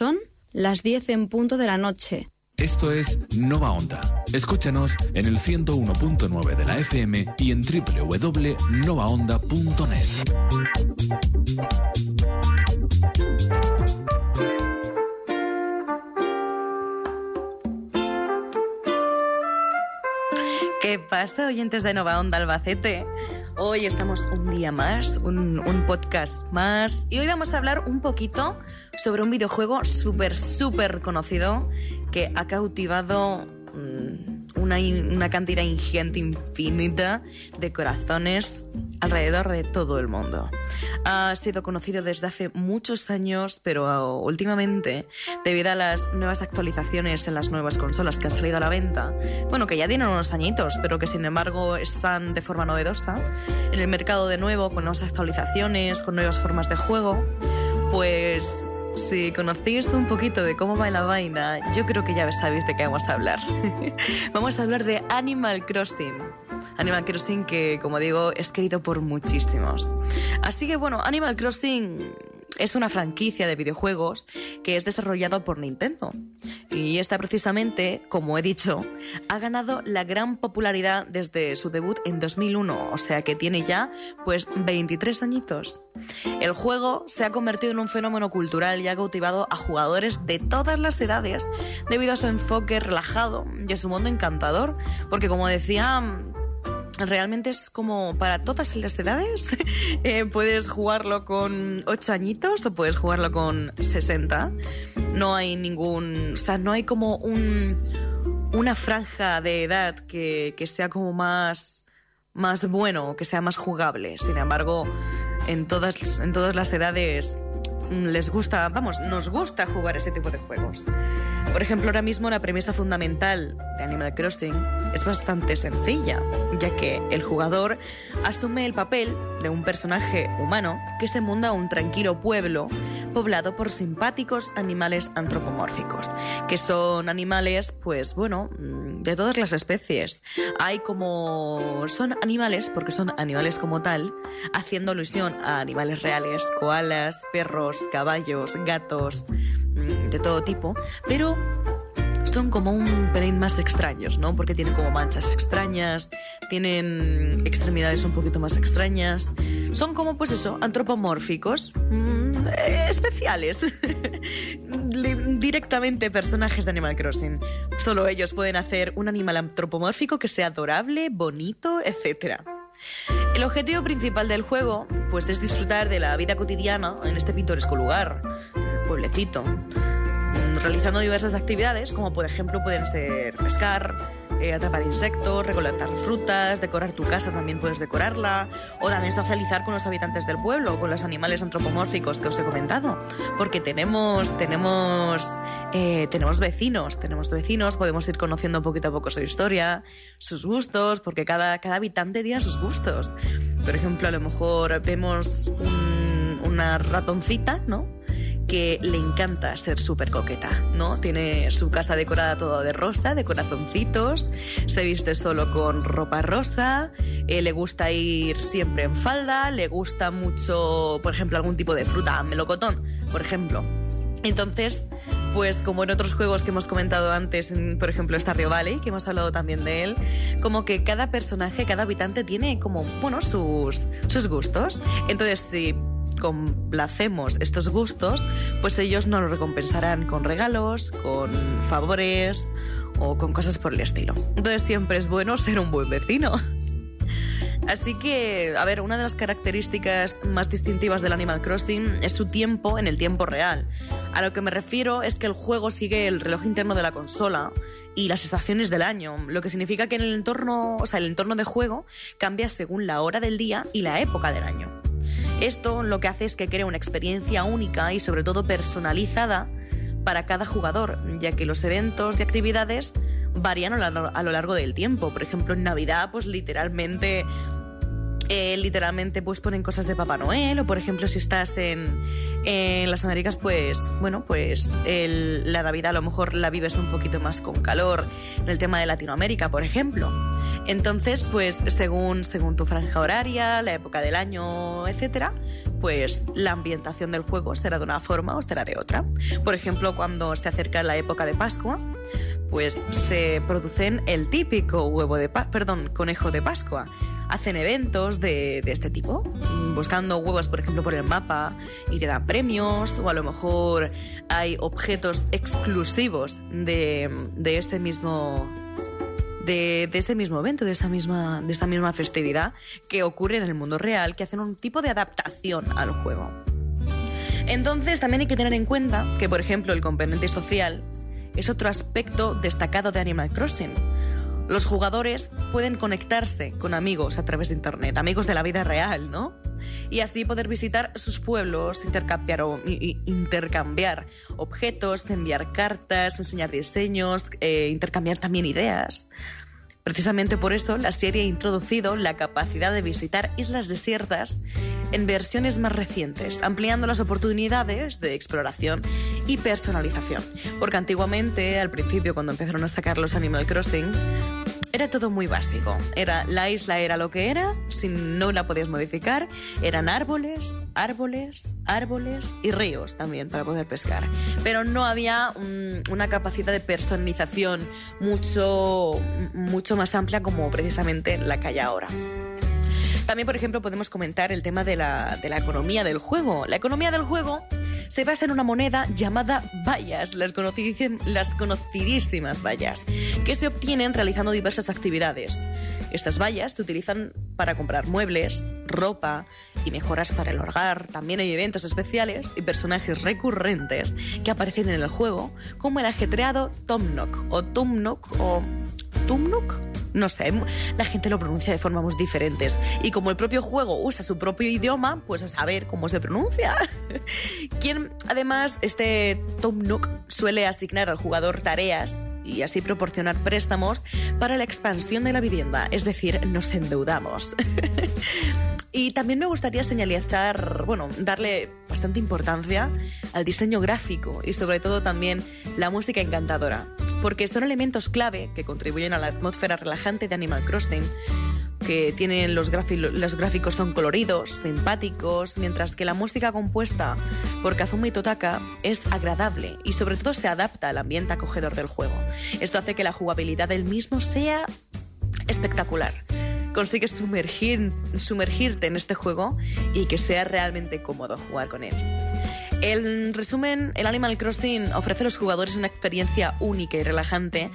Son las 10 en punto de la noche. Esto es Nova Onda. Escúchanos en el 101.9 de la FM y en www.novaonda.net. ¿Qué pasa, oyentes de Nova Onda Albacete? Hoy estamos un día más, un, podcast más, y hoy vamos a hablar un poquito sobre un videojuego súper, súper conocido que ha cautivado mm, una, una cantidad ingente, infinita de corazones alrededor de todo el mundo. Ha sido conocido desde hace muchos años, pero últimamente, debido a las nuevas actualizaciones en las nuevas consolas que han salido a la venta, bueno, que ya tienen unos añitos, pero que sin embargo están de forma novedosa, en el mercado de nuevo, con nuevas actualizaciones, con nuevas formas de juego, pues si conocéis un poquito de cómo va la vaina, yo creo que ya sabéis de qué vamos a hablar. vamos a hablar de Animal Crossing. Animal Crossing que, como digo, es querido por muchísimos. Así que bueno, Animal Crossing es una franquicia de videojuegos que es desarrollado por Nintendo. Y esta precisamente, como he dicho, ha ganado la gran popularidad desde su debut en 2001, o sea que tiene ya pues 23 añitos. El juego se ha convertido en un fenómeno cultural y ha cautivado a jugadores de todas las edades debido a su enfoque relajado y a su mundo encantador, porque como decía realmente es como para todas las edades. Eh, puedes jugarlo con 8 añitos o puedes jugarlo con 60. No hay ningún. O sea, no hay como un, una franja de edad que, que sea como más, más bueno, que sea más jugable. Sin embargo, en todas, en todas las edades les gusta, vamos, nos gusta jugar ese tipo de juegos. Por ejemplo, ahora mismo la premisa fundamental de Animal Crossing es bastante sencilla, ya que el jugador asume el papel de un personaje humano que se munda a un tranquilo pueblo poblado por simpáticos animales antropomórficos, que son animales, pues bueno, mm, de todas las especies. Hay como... son animales, porque son animales como tal, haciendo alusión a animales reales, koalas, perros, caballos, gatos, mm, de todo tipo, pero son como un pelín más extraños, ¿no? Porque tienen como manchas extrañas, tienen extremidades un poquito más extrañas. Son como, pues eso, antropomórficos, mm, especiales. Directamente personajes de Animal Crossing. Solo ellos pueden hacer un animal antropomórfico que sea adorable, bonito, etc. El objetivo principal del juego, pues, es disfrutar de la vida cotidiana en este pintoresco lugar, el pueblecito realizando diversas actividades, como por ejemplo pueden ser pescar, eh, atrapar insectos, recolectar frutas, decorar tu casa también puedes decorarla, o también socializar con los habitantes del pueblo, con los animales antropomórficos que os he comentado, porque tenemos, tenemos, eh, tenemos vecinos, tenemos vecinos, podemos ir conociendo poquito a poco su historia, sus gustos, porque cada, cada habitante tiene sus gustos. Por ejemplo, a lo mejor vemos una ratoncita, ¿no? Que le encanta ser súper coqueta, ¿no? Tiene su casa decorada todo de rosa, de corazoncitos, se viste solo con ropa rosa, eh, le gusta ir siempre en falda, le gusta mucho, por ejemplo, algún tipo de fruta, melocotón, por ejemplo. Entonces, pues como en otros juegos que hemos comentado antes, por ejemplo Stardew Valley, que hemos hablado también de él, como que cada personaje, cada habitante tiene como, bueno, sus, sus gustos. Entonces, si complacemos estos gustos, pues ellos nos lo recompensarán con regalos, con favores o con cosas por el estilo. Entonces siempre es bueno ser un buen vecino. Así que, a ver, una de las características más distintivas del Animal Crossing es su tiempo en el tiempo real. A lo que me refiero es que el juego sigue el reloj interno de la consola y las estaciones del año, lo que significa que en el entorno, o sea, el entorno de juego cambia según la hora del día y la época del año. Esto lo que hace es que crea una experiencia única y sobre todo personalizada para cada jugador, ya que los eventos y actividades varían a lo largo del tiempo. Por ejemplo, en Navidad, pues literalmente eh, literalmente pues ponen cosas de Papá Noel o por ejemplo si estás en, las Américas pues bueno pues la Navidad a lo mejor la vives un poquito más con calor en el tema de Latinoamérica por ejemplo Entonces, pues según, según tu franja horaria, la época del año, etcétera, pues la ambientación del juego será de una forma o será de otra. Por ejemplo, cuando se acerca la época de Pascua, pues se producen el típico huevo de conejo de Pascua. Hacen eventos de, de, este tipo, buscando huevos, por ejemplo, por el mapa y te dan premios, o a lo mejor hay objetos exclusivos de, de este mismo de, este mismo evento, de esta misma, de esta misma festividad que ocurre en el mundo real, que hacen un tipo de adaptación al juego. Entonces también hay que tener en cuenta que, por ejemplo, el componente social es otro aspecto destacado de Animal Crossing. Los jugadores pueden conectarse con amigos a través de Internet, amigos de la vida real, ¿no? Y así poder visitar sus pueblos, intercambiar, intercambiar objetos, enviar cartas, enseñar diseños, eh, intercambiar también ideas. Precisamente por eso, la serie ha introducido la capacidad de visitar islas desiertas en versiones más recientes, ampliando las oportunidades de exploración y personalización. Porque antiguamente, al principio, cuando empezaron a sacar los Animal Crossing, era todo muy básico. Era la isla era lo que era, si no la podías modificar, eran árboles, árboles, árboles y ríos también para poder pescar. Pero no había una capacidad de personalización mucho mucho más amplia como precisamente la que hay ahora. También, por ejemplo, podemos comentar el tema de la, de la economía del juego. La economía del juego se basa en una moneda llamada vallas, las, las conocidísimas vallas, que se obtienen realizando diversas actividades. Estas vallas se utilizan para comprar muebles, ropa y mejoras para el hogar. También hay eventos especiales y personajes recurrentes que aparecen en el juego, como el ajetreado Tom Nook o Tumnook o Tumnook no sé, la gente lo pronuncia de formas diferentes. Y como el propio juego usa su propio idioma, pues a saber cómo se pronuncia. Quien, además, este Tom Nook suele asignar al jugador tareas y así proporcionar préstamos para la expansión de la vivienda, es decir, nos endeudamos. y también me gustaría señalizar, bueno, darle bastante importancia al diseño gráfico y sobre todo también la música encantadora porque son elementos clave que contribuyen a la atmósfera relajante de Animal Crossing, que tienen los, gráficos son coloridos, simpáticos, mientras que la música compuesta por Kazumi Totaka es agradable y sobre todo se adapta al ambiente acogedor del juego. Esto hace que la jugabilidad del mismo sea espectacular. Consigues sumergir, sumergirte en este juego y que sea realmente cómodo jugar con él. En resumen, el Animal Crossing ofrece a los jugadores una experiencia única y relajante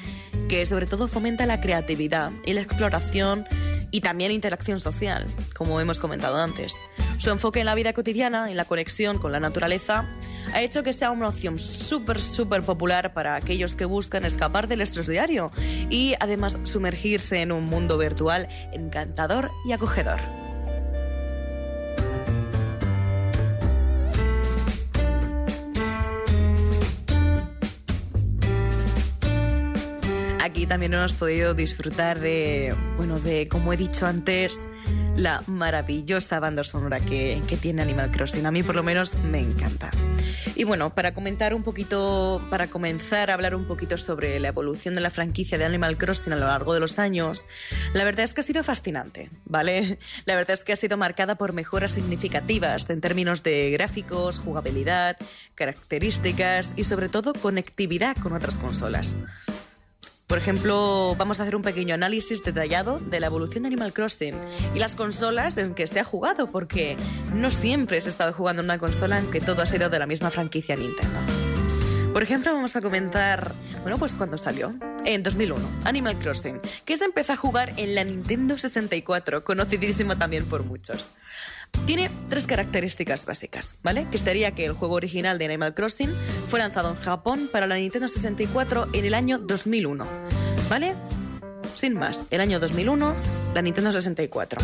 que sobre todo fomenta la creatividad y la exploración y también interacción social, como hemos comentado antes. Su enfoque en la vida cotidiana y la conexión con la naturaleza ha hecho que sea una opción súper, súper popular para aquellos que buscan escapar del estrés diario y además sumergirse en un mundo virtual encantador y acogedor. Aquí también hemos podido disfrutar de, bueno, de, como he dicho antes, la maravillosa banda sonora que, que, tiene Animal Crossing. A mí por lo menos me encanta. Y bueno, para comentar un poquito, para comenzar a hablar un poquito sobre la evolución de la franquicia de Animal Crossing a lo largo de los años, la verdad es que ha sido fascinante, ¿vale? La verdad es que ha sido marcada por mejoras significativas en términos de gráficos, jugabilidad, características y sobre todo conectividad con otras consolas. Por ejemplo, vamos a hacer un pequeño análisis detallado de la evolución de Animal Crossing y las consolas en que se ha jugado, porque no siempre se ha estado jugando en una consola en que todo ha sido de la misma franquicia Nintendo. Por ejemplo, vamos a comentar, bueno, pues cuando salió, en 2001, Animal Crossing, que se empezó a jugar en la Nintendo 64, conocidísimo también por muchos. Tiene tres características básicas, ¿vale? Que sería que el juego original de Animal Crossing fue lanzado en Japón para la Nintendo 64 en el año 2001, ¿vale? Sin más, el año 2001, la Nintendo 64.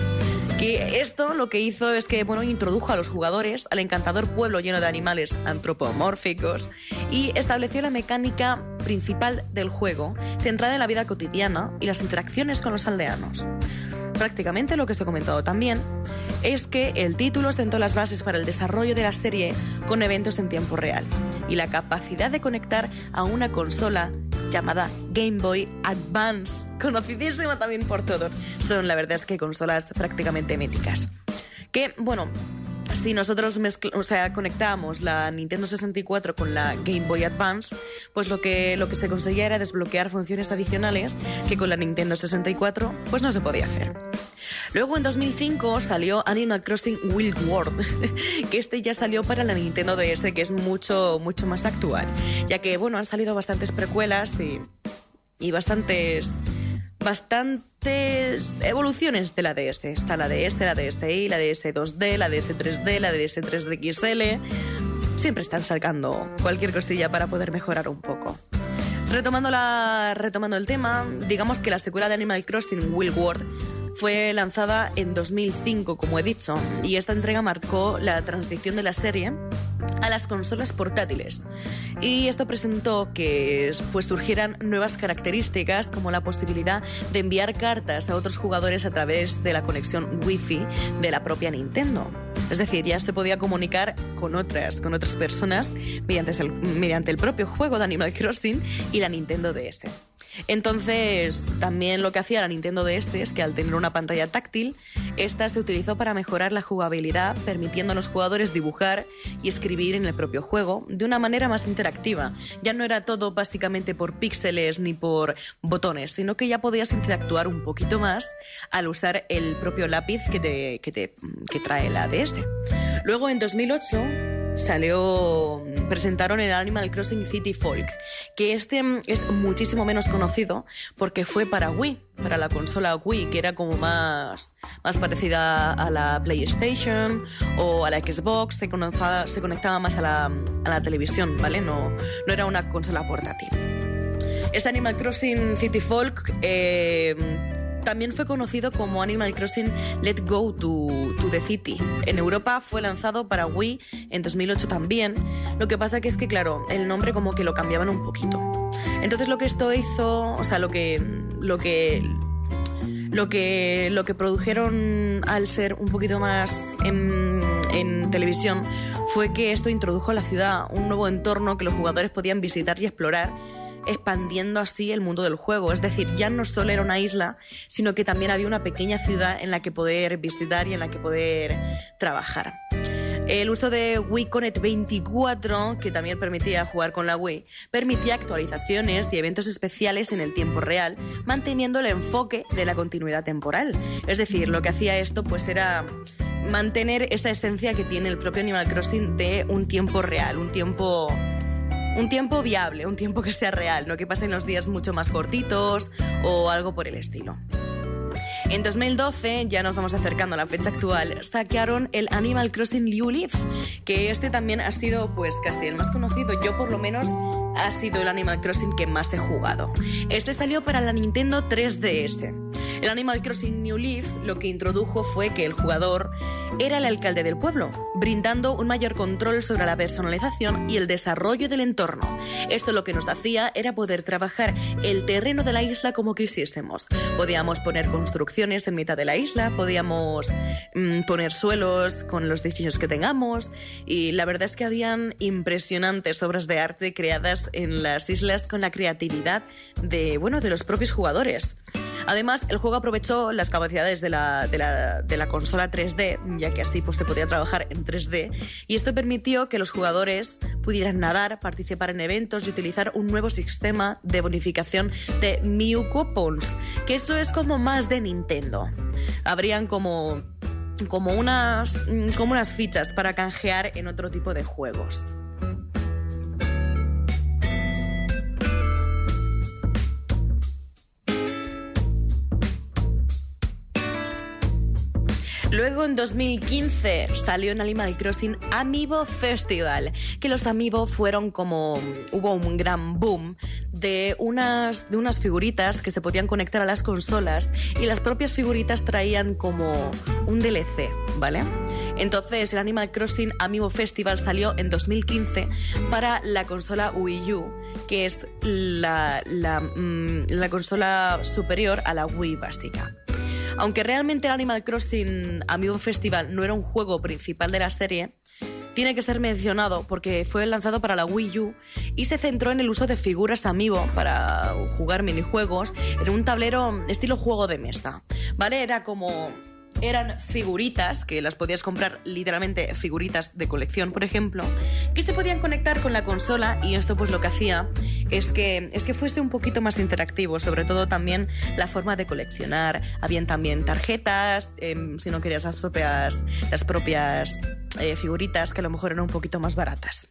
Que esto lo que hizo es que, bueno, introdujo a los jugadores al encantador pueblo lleno de animales antropomórficos y estableció la mecánica principal del juego, centrada en la vida cotidiana y las interacciones con los aldeanos prácticamente lo que os he comentado también, es que el título sentó las bases para el desarrollo de la serie con eventos en tiempo real y la capacidad de conectar a una consola llamada Game Boy Advance, conocidísima también por todos. Son, la verdad es que consolas prácticamente míticas. Que, bueno, si nosotros o sea, conectábamos la Nintendo 64 con la Game Boy Advance, pues lo que, lo que se conseguía era desbloquear funciones adicionales que con la Nintendo 64 pues no se podía hacer. Luego en 2005 salió Animal Crossing Wild World, que este ya salió para la Nintendo DS, que es mucho, mucho más actual, ya que bueno, han salido bastantes precuelas y, y bastantes bastantes evoluciones de la DS. Está la DS, la DSi, la DS 2D, la DS 3D, la DS 3D XL. Siempre están sacando cualquier costilla para poder mejorar un poco. Retomando, la, retomando el tema, digamos que la secuela de Animal Crossing Wild World fue lanzada en 2005, como he dicho, y esta entrega marcó la transición de la serie a las consolas portátiles. Y esto presentó que pues, surgieran nuevas características como la posibilidad de enviar cartas a otros jugadores a través de la conexión Wi-Fi de la propia Nintendo. Es decir, ya se podía comunicar con otras, con otras personas mediante el, mediante el propio juego de Animal Crossing y la Nintendo DS. Entonces, también lo que hacía la Nintendo DS es que al tener una pantalla táctil, esta se utilizó para mejorar la jugabilidad, permitiendo a los jugadores dibujar y escribir en el propio juego de una manera más interactiva. Ya no era todo básicamente por píxeles ni por botones, sino que ya podías interactuar un poquito más al usar el propio lápiz que, te, que, te, que trae la DS. Luego, en 2008, salió, presentaron el Animal Crossing City Folk, que este es muchísimo menos conocido porque fue para Wii, para la consola Wii, que era como más, más parecida a la PlayStation o a la Xbox, se conectaba, se conectaba más a la, a la televisión, ¿vale? No, no era una consola portátil. Este Animal Crossing City Folk eh, también fue conocido como Animal Crossing Let Go to, the City. En Europa fue lanzado para Wii en 2008 también. Lo que pasa que es que, claro, el nombre como que lo cambiaban un poquito. Entonces lo que esto hizo, o sea, lo que, lo que, lo que, lo que produjeron al ser un poquito más en, en televisión fue que esto introdujo a la ciudad un nuevo entorno que los jugadores podían visitar y explorar expandiendo así el mundo del juego. Es decir, ya no solo era una isla, sino que también había una pequeña ciudad en la que poder visitar y en la que poder trabajar. El uso de Wii Connect 24, que también permitía jugar con la Wii, permitía actualizaciones y eventos especiales en el tiempo real, manteniendo el enfoque de la continuidad temporal. Es decir, lo que hacía esto pues era mantener esa esencia que tiene el propio Animal Crossing de un tiempo real, un tiempo un tiempo viable, un tiempo que sea real, no que pasen los días mucho más cortitos o algo por el estilo. En 2012, ya nos vamos acercando a la fecha actual, saquearon el Animal Crossing New Leaf, que este también ha sido pues casi el más conocido, yo por lo menos ha sido el Animal Crossing que más he jugado. Este salió para la Nintendo 3DS. El Animal Crossing New Leaf lo que introdujo fue que el jugador era el alcalde del pueblo, brindando un mayor control sobre la personalización y el desarrollo del entorno. Esto lo que nos hacía era poder trabajar el terreno de la isla como quisiésemos. Podíamos poner construcciones en mitad de la isla, podíamos mm, poner suelos con los diseños que tengamos y la verdad es que habían impresionantes obras de arte creadas en las islas con la creatividad de, bueno, de los propios jugadores. Además, el juego aprovechó las capacidades de la, de la, de la consola 3D, ya que así pues, se podía trabajar en 3D, y esto permitió que los jugadores pudieran nadar, participar en eventos y utilizar un nuevo sistema de bonificación de Mew Coupons, que eso es como más de Nintendo. Habrían como como unas, como unas fichas para canjear en otro tipo de juegos. Luego en 2015 salió en Animal Crossing Amiibo Festival, que los Amiibo fueron como hubo un gran boom de unas de unas figuritas que se podían conectar a las consolas y las propias figuritas traían como un DLC, ¿vale? Entonces el Animal Crossing Amiibo Festival salió en 2015 para la consola Wii U, que es la, la, mm, la consola superior a la Wii básica. Aunque realmente el Animal Crossing Amiibo Festival no era un juego principal de la serie, tiene que ser mencionado porque fue lanzado para la Wii U y se centró en el uso de figuras amiibo para jugar minijuegos en un tablero estilo juego de mesa. ¿Vale? Era como eran figuritas, que las podías comprar literalmente figuritas de colección, por ejemplo, que se podían conectar con la consola y esto pues lo que hacía es que, es que fuese un poquito más interactivo, sobre todo también la forma de coleccionar. Habían también tarjetas, em, si no querías las propias, las propias eh, figuritas, que a lo mejor eran un poquito más baratas.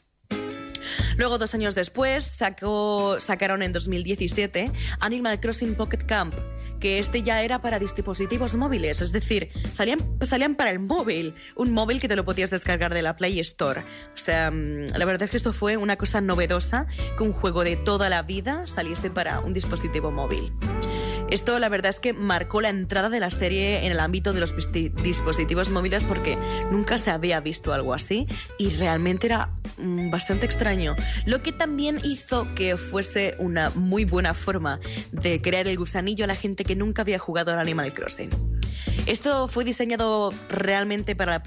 Luego, dos años después, sacaron en 2017 Animal Crossing Pocket Camp, que este ya era para dispositivos móviles, es decir, salían, salían para el móvil, un móvil que te lo podías descargar de la Play Store. O sea, mm, la verdad es que esto fue una cosa novedosa, que un juego de toda la vida saliese para un dispositivo móvil. Esto la verdad es que marcó la entrada de la serie en el ámbito de los dispositivos móviles porque nunca se había visto algo así y realmente era mm, bastante extraño. Lo que también hizo que fuese una muy buena forma de crear el gusanillo a la gente que nunca había jugado al Animal Crossing. Esto fue diseñado realmente para,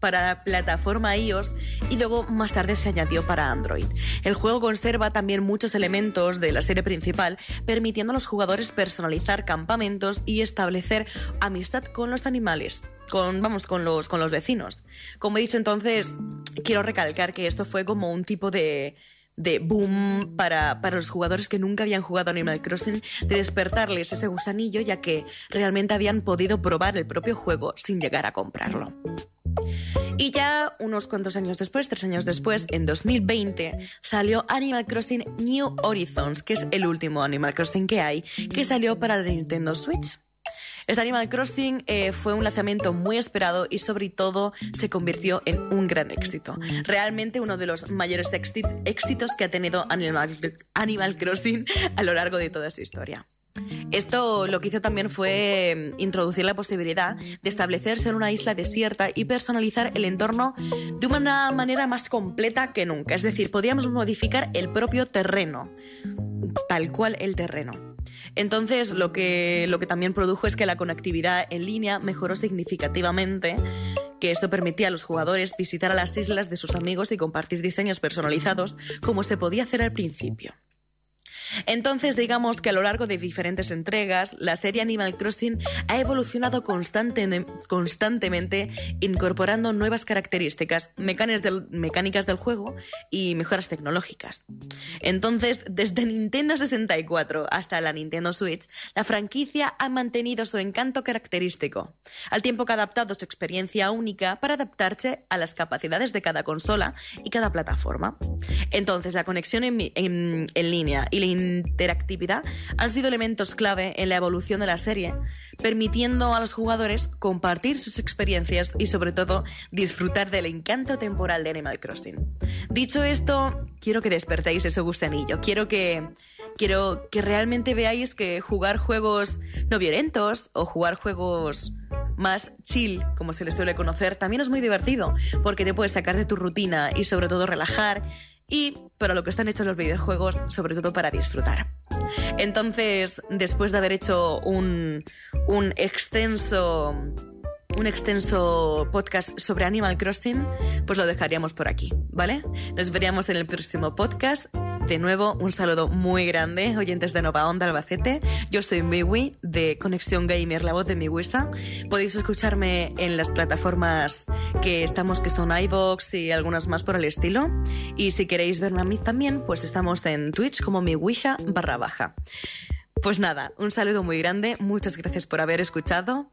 para la plataforma iOS y luego más tarde se añadió para Android. El juego conserva también muchos elementos de la serie principal, permitiendo a los jugadores personalizar campamentos y establecer amistad con los animales. Con, vamos, con los, con los vecinos. Como he dicho entonces, quiero recalcar que esto fue como un tipo de, de boom para, para, los jugadores que nunca habían jugado Animal Crossing, de despertarles ese gusanillo ya que realmente habían podido probar el propio juego sin llegar a comprarlo. Y ya unos cuantos años después, tres años después, en 2020, salió Animal Crossing New Horizons, que es el último Animal Crossing que hay, que salió para la Nintendo Switch. Este Animal Crossing eh, fue un lanzamiento muy esperado y sobre todo se convirtió en un gran éxito. Realmente uno de los mayores éxitos que ha tenido Animal Crossing a lo largo de toda su historia. Esto lo que hizo también fue mm, introducir la posibilidad de establecerse en una isla desierta y personalizar el entorno de una manera más completa que nunca. Es decir, podíamos modificar el propio terreno, tal cual el terreno. Entonces, lo que, lo que también produjo es que la conectividad en línea mejoró significativamente, que esto permitía a los jugadores visitar a las islas de sus amigos y compartir diseños personalizados como se podía hacer al principio. Entonces, digamos que a lo largo de diferentes entregas, la serie Animal Crossing ha evolucionado constantemente, incorporando nuevas características, mecánicas del juego y mejoras tecnológicas. Entonces, desde Nintendo 64 hasta la Nintendo Switch, la franquicia ha mantenido su encanto característico, al tiempo que ha adaptado su experiencia única para adaptarse a las capacidades de cada consola y cada plataforma. Entonces, la conexión en, línea y la interactividad han sido elementos clave en la evolución de la serie, permitiendo a los jugadores compartir sus experiencias y sobre todo disfrutar del encanto temporal de Animal Crossing. Dicho esto, quiero que despertéis ese gustanillo, quiero que quiero que realmente veáis que jugar juegos no violentos o jugar juegos más chill, como se les suele conocer, también es muy divertido, porque te puedes sacar de tu rutina y sobre todo relajar y para lo que están hechos los videojuegos, sobre todo para disfrutar. Entonces, después de haber hecho un, un extenso un extenso podcast sobre Animal Crossing, pues lo dejaríamos por aquí, ¿vale? Nos veríamos en el próximo podcast de nuevo, un saludo muy grande, oyentes de Nova Onda Albacete. Yo soy Miwi, de Conexión Gamer, la voz de Miwisa. Podéis escucharme en las plataformas que estamos, que son iVoox y algunas más por el estilo. Y si queréis verme a mí también, pues estamos en Twitch como Miwisha barra baja. Pues nada, un saludo muy grande, muchas gracias por haber escuchado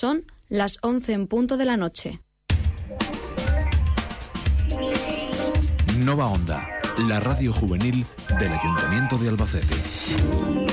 Son las 11 en punto de la noche. Nova Onda, la radio juvenil del Ayuntamiento de Albacete.